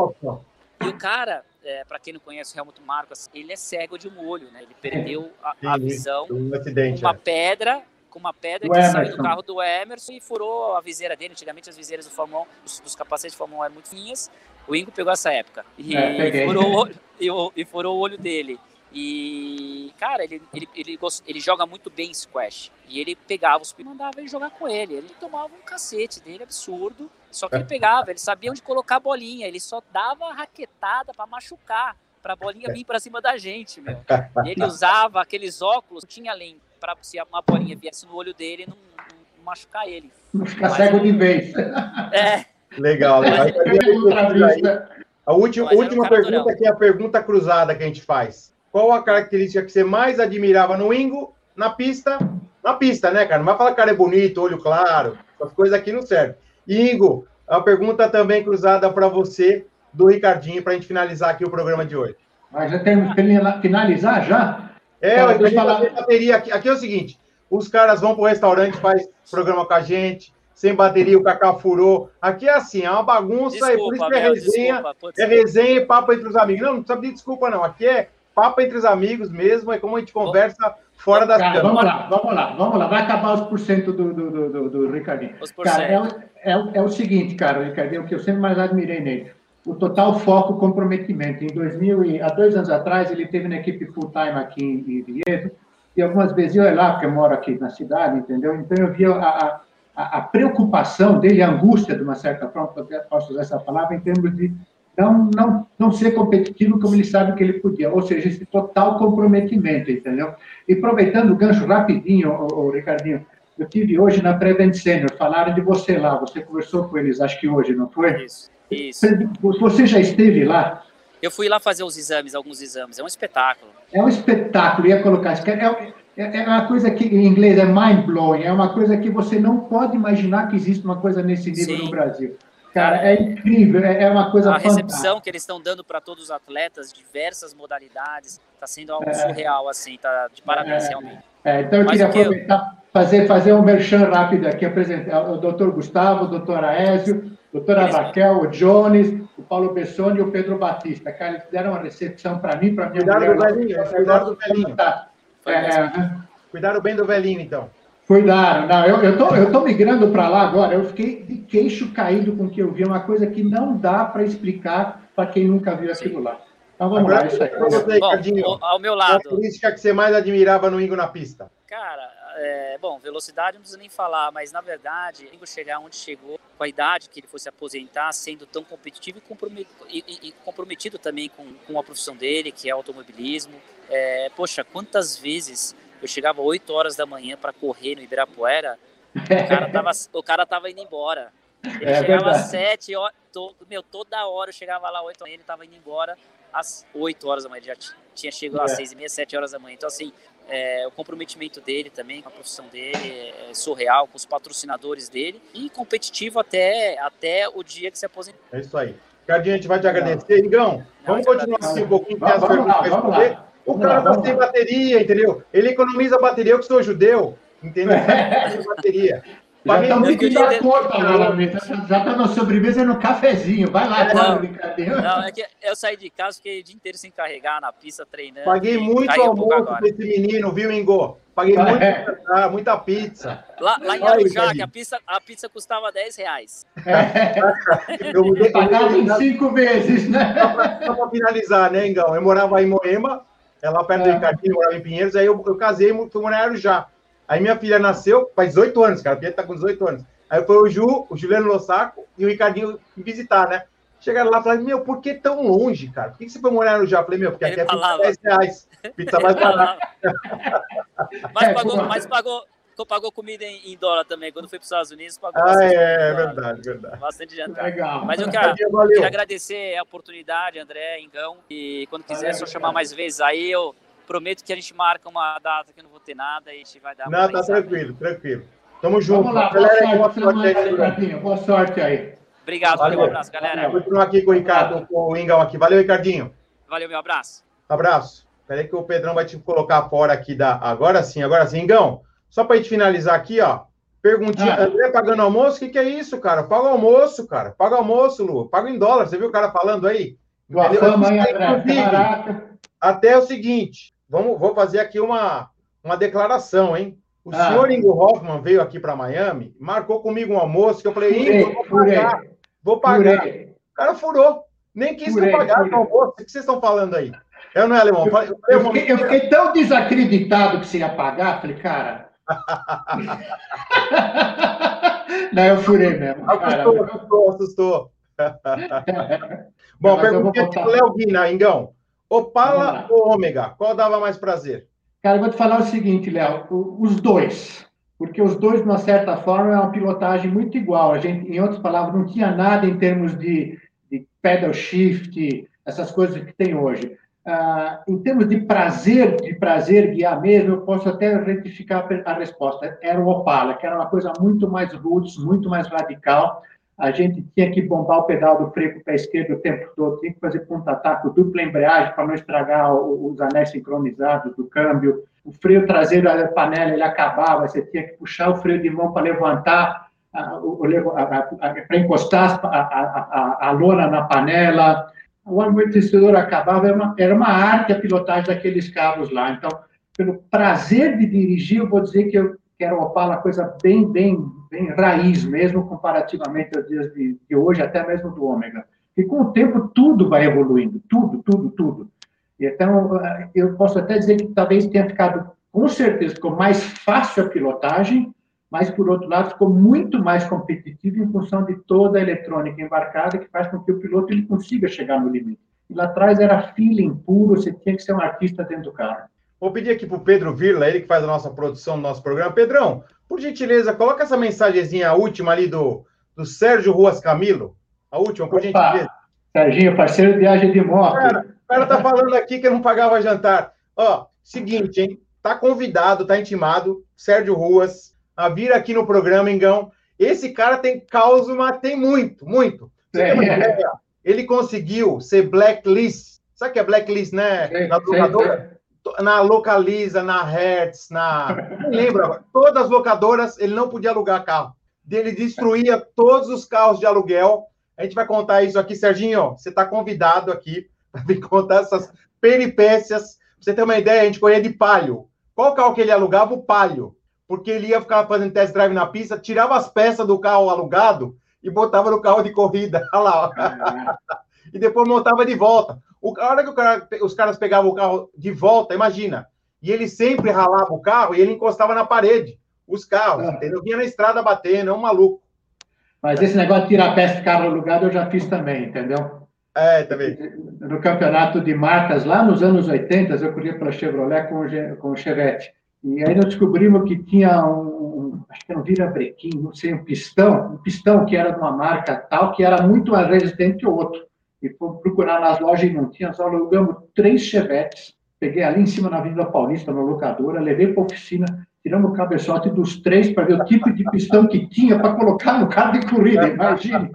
E o cara, é, para quem não conhece o Helmut Marcos, ele é cego de um olho, né? Ele perdeu a, a visão um acidente, uma é. pedra com uma pedra que saiu do carro do Emerson e furou a viseira dele. Antigamente as viseiras do Fórmula 1, dos, dos capacetes de Fórmula 1 eram muito fininhas. O Ingo pegou essa época. E, é, furou, e, e furou o olho dele. E, cara, ele, ele, ele, ele, joga muito bem squash. E ele pegava os e mandava ele jogar com ele. Ele tomava um cacete dele absurdo. Só que ele pegava, ele sabia onde colocar a bolinha. Ele só dava raquetada para machucar, pra bolinha vir para cima da gente, meu. E (laughs) ele usava aqueles óculos, tinha lente, para se uma bolinha viesse no olho dele, não, não machucar ele. Não ficar cego de vez. É. Legal, legal. A última, última pergunta, aqui é a pergunta cruzada que a gente faz. Qual a característica que você mais admirava no Ingo, na pista? Na pista, né, cara? Não vai falar que o cara é bonito, olho claro, as coisas aqui não servem. Ingo, a pergunta também cruzada para você, do Ricardinho, para a gente finalizar aqui o programa de hoje. Mas já temos que finalizar já? É, eu a falar... bateria aqui. Aqui é o seguinte: os caras vão para o restaurante, faz programa com a gente, sem bateria, o Cacá furou. Aqui é assim, é uma bagunça, desculpa, e por isso que é resenha, desculpa, é resenha e papo entre os amigos. Não, não precisa pedir desculpa, não. Aqui é papo entre os amigos mesmo, é como a gente conversa fora das Cara, Vamos lá, vamos lá, vamos lá. Vai acabar os porcento do, do, do, do, do Ricardinho. Cara, é, é, é, o seguinte, cara, o Ricardinho, o que eu sempre mais admirei nele. O total foco comprometimento. Em 2000, e, há dois anos atrás, ele teve na equipe full-time aqui em Viedo, e algumas vezes eu ia lá, porque eu moro aqui na cidade, entendeu? Então eu via a, a a, preocupação dele, a angústia, de uma certa forma, posso usar essa palavra, em termos de não, não, não ser competitivo como ele sabe que ele podia, ou seja, esse total comprometimento, entendeu? E aproveitando o gancho rapidinho, o Ricardinho, eu tive hoje na Prevent Senior, falaram de você lá, você conversou com eles, acho que hoje, não foi? Isso, isso. Você já esteve lá? Eu fui lá fazer os exames, alguns exames, é um espetáculo. É um espetáculo, ia colocar, é, é, é uma coisa que em inglês é mind blowing, é uma coisa que você não pode imaginar que existe uma coisa nesse nível Sim. no Brasil. Cara, é incrível, é, é uma coisa A fantástica. recepção que eles estão dando para todos os atletas, diversas modalidades, está sendo algo é, surreal, assim, tá de parabéns, é, realmente. É, então eu Mas queria aproveitar, eu... fazer, fazer um merchan rápido aqui, apresentar o doutor Gustavo, o doutor Aésio, a doutora Raquel, o Jones, o Paulo Bessoni e o Pedro Batista. Cara, eles fizeram uma recepção para mim, para minha cuidado mulher. Do velhinho, cuidado do velhinho. Tá. É, é, Cuidaram bem do velhinho, então. Cuidado, não, eu, eu, tô, eu tô migrando para lá agora, eu fiquei de queixo caído com o que eu vi, é uma coisa que não dá para explicar para quem nunca viu aquilo lá. Então vamos Agora, lá, isso aí. Você, Bom, ao meu lado. Qual a política que você mais admirava no Ingo na pista? Cara, é, bom, velocidade não precisa nem falar, mas na verdade, Ingo chegar onde chegou, com a idade que ele fosse aposentar, sendo tão competitivo e comprometido, e, e, comprometido também com, com a profissão dele, que é automobilismo. É, poxa, quantas vezes eu chegava 8 horas da manhã para correr no Ibirapuera, o cara tava, o cara tava indo embora. Ele é chegava às 7 horas, to, meu, toda hora eu chegava lá 8 horas, ele tava indo embora às 8 horas da manhã, ele já tinha chegado é. às 6 e meia, 7 horas da manhã. Então, assim, é, o comprometimento dele também com a profissão dele é surreal, com os patrocinadores dele e competitivo até, até o dia que se aposentou. É isso aí. Cardinho, a gente vai te agradecer. Igão, vamos continuar aqui um pouquinho, tem as perguntas O cara tá sem bateria, entendeu? Ele economiza bateria, eu que sou judeu, entendeu? (laughs) bateria. Já está muito da conta, Já está na sobremesa no cafezinho. Vai lá, é, não, brincadeira. Não, é que eu saí de casa, fiquei o dia inteiro sem carregar na pista, treinando. Paguei muito almoço um esse menino, viu, Ingo? Paguei ah, muito, é. muita pizza. Lá, lá em Arujá, que a pizza, a pizza custava 10 reais. É. Eu mudei, Pagava em cinco vezes, né? Só para finalizar, né, Ingão? Eu morava em Moema, é lá perto é. do Ricardinho, morava em Pinheiros, aí eu, eu casei e fui morar em Arujá. Aí minha filha nasceu, faz 18 anos, cara. A filha tá com 18 anos. Aí foi o Ju, o Juliano Lossaco e o Ricardinho visitar, né? Chegaram lá e falaram, meu, por que tão longe, cara? Por que você foi morar no Já? falei, meu, porque aqui é pizza 10 reais. Pizza mais barata. mas, pagou, mas pagou, pagou comida em, em, dólar também. Quando foi para os Estados Unidos, pagou Ah, é, é verdade, verdade. Bastante jantar. Legal. Mas eu quero, quero agradecer a oportunidade, André, Engão. E quando quiser, é só chamar mais vezes aí, eu prometo que a gente marca uma data que eu não vou ter nada e a gente vai dar Não, tá tranquilo, tranquilo. Tamo junto. Vamos lá, boa sorte, boa sorte, aí, boa sorte aí. Obrigado, Valeu. um abraço, galera. Continuar aqui com o Ricardo, com o Ingão aqui. Valeu, Ricardinho. Valeu, meu abraço. Abraço. Peraí que o Pedrão vai te colocar fora aqui da. Agora sim, agora sim. Ingão, só para gente finalizar aqui, ó. Perguntinha, ah. André pagando almoço, o que, que é isso, cara? Paga almoço, cara. Paga almoço, Lu. Paga em dólar. Você viu o cara falando aí? Boa fama, André? Até o seguinte, vamos, vou fazer aqui uma, uma declaração, hein? O ah. senhor Ingo Hoffman veio aqui para Miami, marcou comigo um almoço que eu falei, Ingo, vou pagar. Vou pagar. O cara furou. Nem quis furei, que eu pagasse o almoço. O que vocês estão falando aí? Eu não é, Alemão? Eu, eu, eu, fiquei, eu, fiquei, tão desacreditado que você ia pagar, falei, cara. (laughs) não, eu furei mesmo. Assustou, assustou, assustou. (laughs) Bom, pergunta para o Léo Guina, Ingão. Opala ou Ômega? Qual dava mais prazer? Cara, eu vou te falar o seguinte, Léo, os dois. Porque os dois, de uma certa forma, é uma pilotagem muito igual. A gente, em outras palavras, não tinha nada em termos de, de pedal shift, essas coisas que tem hoje. Ah, em termos de prazer, de prazer guiar mesmo, eu posso até retificar a resposta. Era o Opala, que era uma coisa muito mais roots, muito mais radical a gente tinha que bombar o pedal do freio com o pé esquerdo o tempo todo, tinha que fazer ponta-taco, dupla embreagem para não estragar os anéis sincronizados do câmbio. O freio traseiro da panela ele acabava, você tinha que puxar o freio de mão para levantar, para encostar a, a, a, a, lona na panela. O amortecedor acabava, era uma, era uma arte a pilotagem daqueles carros lá. Então, pelo prazer de dirigir, eu vou dizer que, eu, que era uma Opala coisa bem, bem bem raiz mesmo, comparativamente aos dias de, de hoje, até mesmo do ômega. E com o tempo tudo vai evoluindo, tudo, tudo, tudo. Então, eu posso até dizer que talvez tenha ficado, com certeza, ficou mais fácil a pilotagem, mas, por outro lado, ficou muito mais competitivo em função de toda a eletrônica embarcada, que faz com que o piloto ele consiga chegar no limite. E lá atrás era feeling puro, você tinha que ser um artista dentro do carro. Vou pedir aqui para o Pedro Virla, ele que faz a nossa produção do nosso programa. Pedrão, por gentileza, coloca essa mensagenzinha última ali do, do Sérgio Ruas Camilo. A última, por Opa, gentileza. Serginho, parceiro de viagem de moto. Cara, o cara tá falando aqui que eu não pagava jantar. Ó, seguinte, hein? Tá convidado, tá intimado, Sérgio Ruas, a vir aqui no programa, Engão. Esse cara tem causa, mas tem muito, muito. É. Ele conseguiu ser blacklist. Sabe o que é blacklist, né? Sei, Na? Na Localiza, na Hertz, na. Não lembro, todas as locadoras, ele não podia alugar carro. Ele destruía todos os carros de aluguel. A gente vai contar isso aqui, Serginho. Você está convidado aqui para vir contar essas peripécias. Pra você ter uma ideia, a gente corria de palio. Qual carro que ele alugava? O palio. porque ele ia ficar fazendo test drive na pista, tirava as peças do carro alugado e botava no carro de corrida. (laughs) Olha lá. Ó. e depois montava de volta. O, a hora que o cara, os caras pegavam o carro de volta, imagina. E ele sempre ralava o carro e ele encostava na parede. Os carros, ah. entendeu? Vinha na estrada batendo, é um maluco. Mas esse negócio de tirar peça de carro alugado eu já fiz também, entendeu? É, também. No campeonato de marcas, lá nos anos 80, eu corria pela Chevrolet com, com o Chevette. E aí nós descobrimos que tinha um, acho que era um virabrequim, não sei, um pistão, um pistão que era de uma marca tal, que era muito mais resistente que o outro. E fomos procurar nas lojas e não tinha, só alugamos três Chevettes. Peguei ali em cima na Avenida Paulista, na locadora, levei para a oficina, tiramos o cabeçote dos três para ver o tipo de pistão que tinha para colocar no carro de corrida, imagine.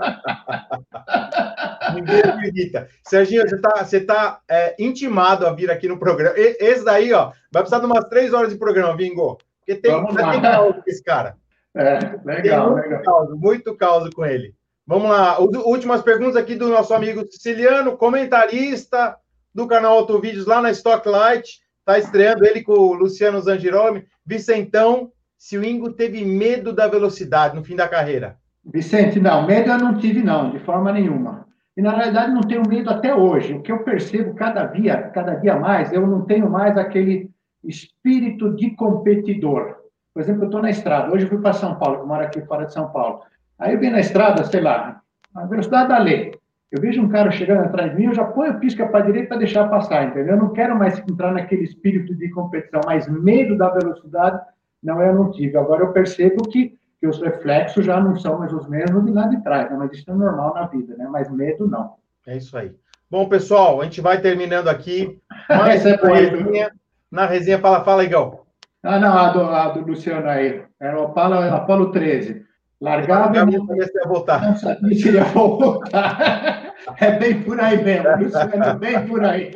Ninguém acredita. Serginho, você está você tá, é, intimado a vir aqui no programa. Esse daí, ó, vai precisar de umas três horas de programa, Vingo. Porque tem, Vamos lá. tem caos com esse cara. É, legal, legal. Muito caos com ele. Vamos lá. Últimas perguntas aqui do nosso amigo Siciliano, comentarista do canal Autovídeos lá na Stocklight. Está estreando ele com o Luciano Zangirome. Vicentão, se o Ingo teve medo da velocidade no fim da carreira. Vicente, não, medo eu não tive, não, de forma nenhuma. E, na realidade, não tenho medo até hoje. O que eu percebo cada dia, cada dia mais, eu não tenho mais aquele espírito de competidor. Por exemplo, eu estou na estrada. Hoje eu fui para São Paulo, eu moro aqui fora de São Paulo. Aí eu venho na estrada, sei lá, a velocidade da lei. Eu vejo um cara chegando atrás de mim, eu já ponho a pisca para a direita para deixar passar, entendeu? Eu não quero mais entrar naquele espírito de competição, mas medo da velocidade, não, eu não tive. Agora eu percebo que que os reflexos já não são mais os mesmos de lá de trás, né? mas isso é normal na vida, né? Mas medo não. É isso aí. Bom, pessoal, a gente vai terminando aqui. Mais (laughs) é uma resenha. Na resenha, fala, fala, Igão. Ah, não, a do, a do Luciano aí. Era o Apolo 13. Largava e não sabia voltar. Não sabia se ia voltar. É bem por aí mesmo, Luciano, (laughs) bem por aí.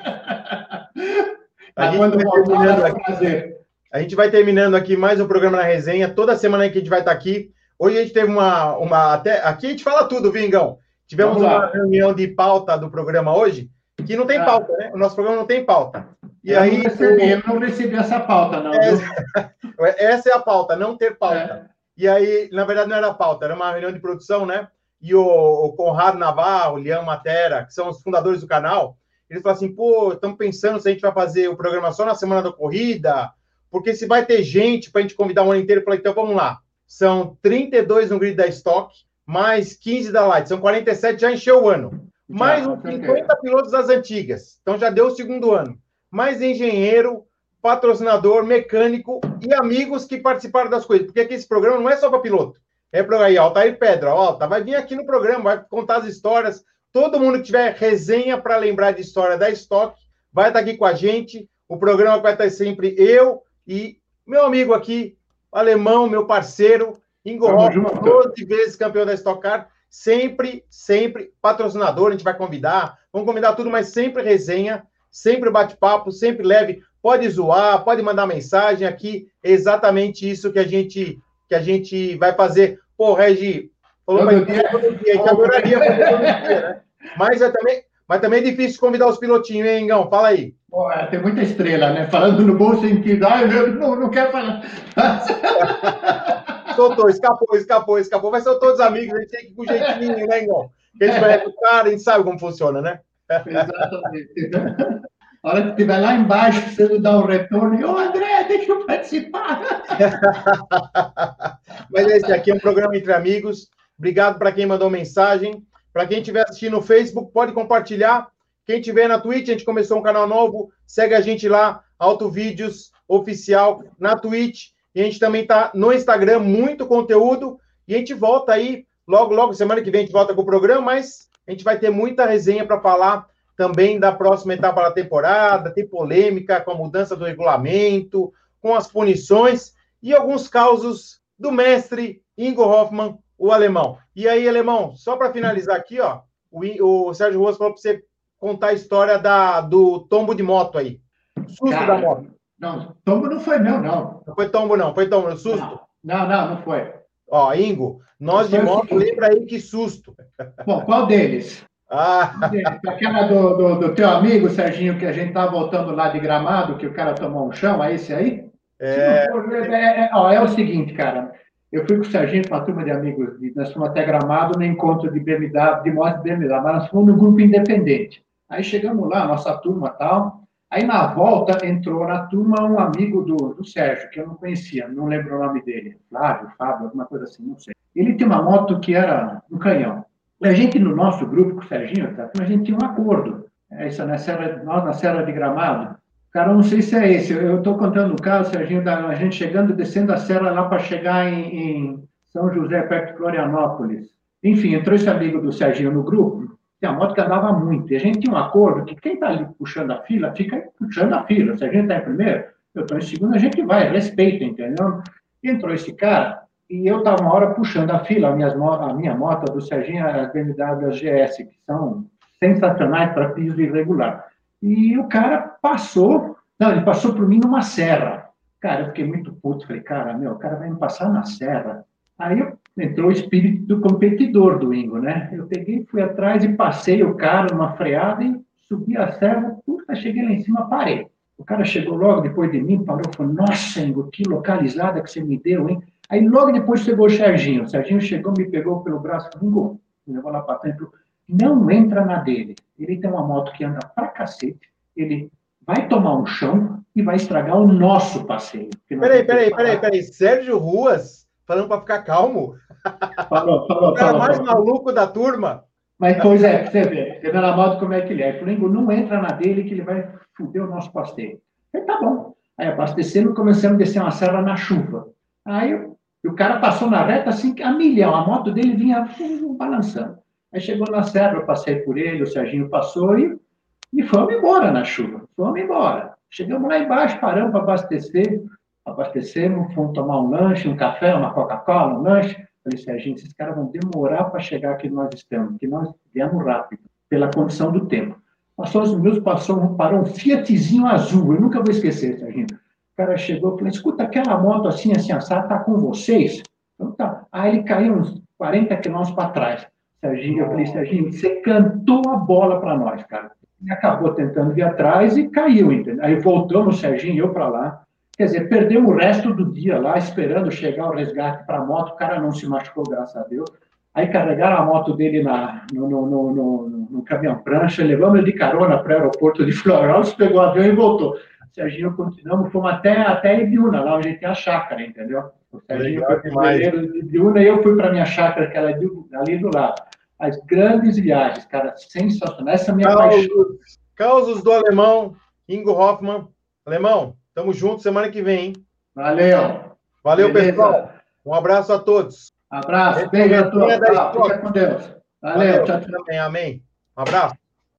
A gente quando voltar, é prazer. A gente vai terminando aqui mais um programa na resenha. Toda semana que a gente vai estar aqui. Hoje a gente teve uma. uma até, aqui a gente fala tudo, Vingão. Tivemos uma reunião de pauta do programa hoje, que não tem ah. pauta, né? O nosso programa não tem pauta. E eu aí. Não recebi, eu não recebi essa pauta, não. (laughs) essa é a pauta, não ter pauta. É. E aí, na verdade, não era pauta, era uma reunião de produção, né? E o, o Conrado Navarro, o Liam Matera, que são os fundadores do canal, eles falaram assim: pô, estamos pensando se a gente vai fazer o programa só na semana da corrida porque se vai ter gente para a gente convidar o ano inteiro, eu falei, então vamos lá. São 32 no grid da Stock, mais 15 da Light, são 47, já encheu o ano. Mais uns 50 pilotos das antigas, então já deu o segundo ano. Mais engenheiro, patrocinador, mecânico e amigos que participaram das coisas, porque aqui esse programa não é só para piloto. É para aí, Altair Pedra, ó, tá, vai vir aqui no programa, vai contar as histórias. Todo mundo que tiver resenha para lembrar de história da Stock, vai estar aqui com a gente. O programa vai estar sempre eu, e meu amigo aqui, alemão, meu parceiro, Ingo Rock, 12 vezes campeão da Stock Car, sempre, sempre patrocinador, a gente vai convidar, vamos convidar tudo, mas sempre resenha, sempre bate-papo, sempre leve, pode zoar, pode mandar mensagem aqui, exatamente isso que a gente que a gente vai fazer. Pô, Regi, falou todo dia, todo dia, adoraria fazer todo dia, né? Mas é também, mas também é difícil convidar os pilotinhos, hein, Ingão? Fala aí. É, tem muita estrela, né? Falando no bom sentido. Ah, eu não, não quero falar. (laughs) soltou, escapou, escapou, escapou. Mas são todos amigos, a gente tem que ir com jeitinho, né, Ingão? Porque a gente conhece o cara, a gente sabe como funciona, né? Exatamente. A hora que estiver lá embaixo, você dar um retorno, ô André, deixa eu participar. (laughs) Mas esse aqui é um programa entre amigos. Obrigado para quem mandou mensagem. Para quem estiver assistindo no Facebook, pode compartilhar. Quem estiver na Twitch, a gente começou um canal novo. Segue a gente lá, Auto Vídeos Oficial, na Twitch. E a gente também está no Instagram, muito conteúdo. E a gente volta aí, logo, logo, semana que vem a gente volta com o programa, mas a gente vai ter muita resenha para falar também da próxima etapa da temporada. Tem polêmica com a mudança do regulamento, com as punições e alguns causos do mestre Ingo Hoffman o alemão. E aí, alemão, só para finalizar aqui, ó, o, o Sérgio Rosa falou para você contar a história da, do tombo de moto aí. Susto Cara, da moto. Não, tombo não foi meu, não. Não foi tombo, não. Foi tombo, susto? Não, não, não foi. Ó, Ingo, nós de moto, lembra aí que susto. Bom, qual deles? Ah. Aquela do, do, do, teu amigo, Serginho, que a gente tá voltando lá de gramado, que o cara tomou um chão, é esse aí? É... É, é, ó, é o seguinte, cara. Eu fui com o Serginho, com uma turma de amigos, nós fomos até Gramado no encontro de BMW, de moto de BMW, mas nós fomos no grupo independente. Aí chegamos lá, nossa turma tal. Aí na volta entrou na turma um amigo do, do Sérgio, que eu não conhecia, não lembro o nome dele, Flávio, Fábio, alguma coisa assim, não sei. Ele tinha uma moto que era um canhão. A gente, no nosso grupo, com o Serginho, tá, a gente tinha um acordo. É isso, na Serra, nós na Serra de Gramado, Cara, não sei se é esse. Eu estou contando o caso, Serginho, da a gente chegando, descendo a serra lá para chegar em, em, São José, perto de Florianópolis. Enfim, entrou esse amigo do Serginho no grupo, tem a moto que andava muito. E a gente tinha um acordo que quem está ali puxando a fila, fica puxando a fila. Se a gente está em primeiro, eu estou em segundo, a gente vai, respeita, entendeu? Entrou esse cara, e eu estava uma hora puxando a fila, a minha, a minha moto do Serginho, a BMW GS, que são sensacionais para piso irregular. E o cara passou, não, ele passou por mim numa serra. Cara, eu fiquei muito puto. Falei, cara, meu, o cara vai me passar na serra. Aí entrou o espírito do competidor do Ingo, né? Eu peguei, fui atrás e passei o cara numa freada e subi a serra. Puta, cheguei lá em cima, parei. O cara chegou logo depois de mim, parou falou: Nossa, Ingo, que localizada que você me deu, hein? Aí logo depois chegou o Serginho. O Serginho chegou, me pegou pelo braço, Ingo, me levou lá para dentro não entra na dele. Ele tem uma moto que anda pra cacete, ele vai tomar um chão e vai estragar o nosso passeio. Peraí, peraí, peraí, peraí. Sérgio Ruas falando para ficar calmo. Falou, falou, o cara mais falou. maluco da turma. Mas, pois é, você vê, você vê na moto como é que ele é. Flamengo não entra na dele que ele vai foder o nosso passeio. Aí tá bom. Aí abastecendo, começamos a descer uma serra na chuva. Aí o cara passou na reta assim, a milhão, a moto dele vinha balançando. Aí chegou na serra, eu passei por ele, o Serginho passou e, e fomos embora na chuva. Fomos embora. Chegamos lá embaixo, paramos para abastecer. Abastecemos, fomos tomar um lanche, um café, uma Coca-Cola, um lanche. Falei, Serginho, esses caras vão demorar para chegar aqui nós estamos, porque nós viemos rápido, pela condição do tempo. Passou uns minutos, passou, parou um Fiatzinho azul, eu nunca vou esquecer, Serginho. O cara chegou e falou, escuta, aquela moto assim, assim, assada, está com vocês? Então tá. Aí ele caiu uns 40 quilômetros para trás. Serginho, eu falei, Serginho, você cantou a bola para nós, cara. E acabou tentando vir atrás e caiu, entendeu? Aí voltamos, Serginho e eu para lá. Quer dizer, perdeu o resto do dia lá, esperando chegar o resgate para a moto. O cara não se machucou, graças a Deus. Aí carregaram a moto dele na, no, no, no, no, no caminhão prancha, levamos ele de carona para o aeroporto de Florianópolis, pegou o avião e voltou. Serginho, continuamos, fomos até, até Ibiúna, lá onde tem a chácara, entendeu? O Serginho Legal, foi de Ibiúna e eu fui para minha chácara, que era ali, ali do lado as grandes viagens, cara, sensacional. Essa é a minha Causos, paixão. Causos do alemão, Ingo Hoffman. Alemão, tamo junto semana que vem, hein? Valeu. Valeu, Beleza. pessoal. Um abraço a todos. Abraço, beijo a todos. Fica com Deus. Valeu, Valeu. tchau, tchau. Amém. Um abraço.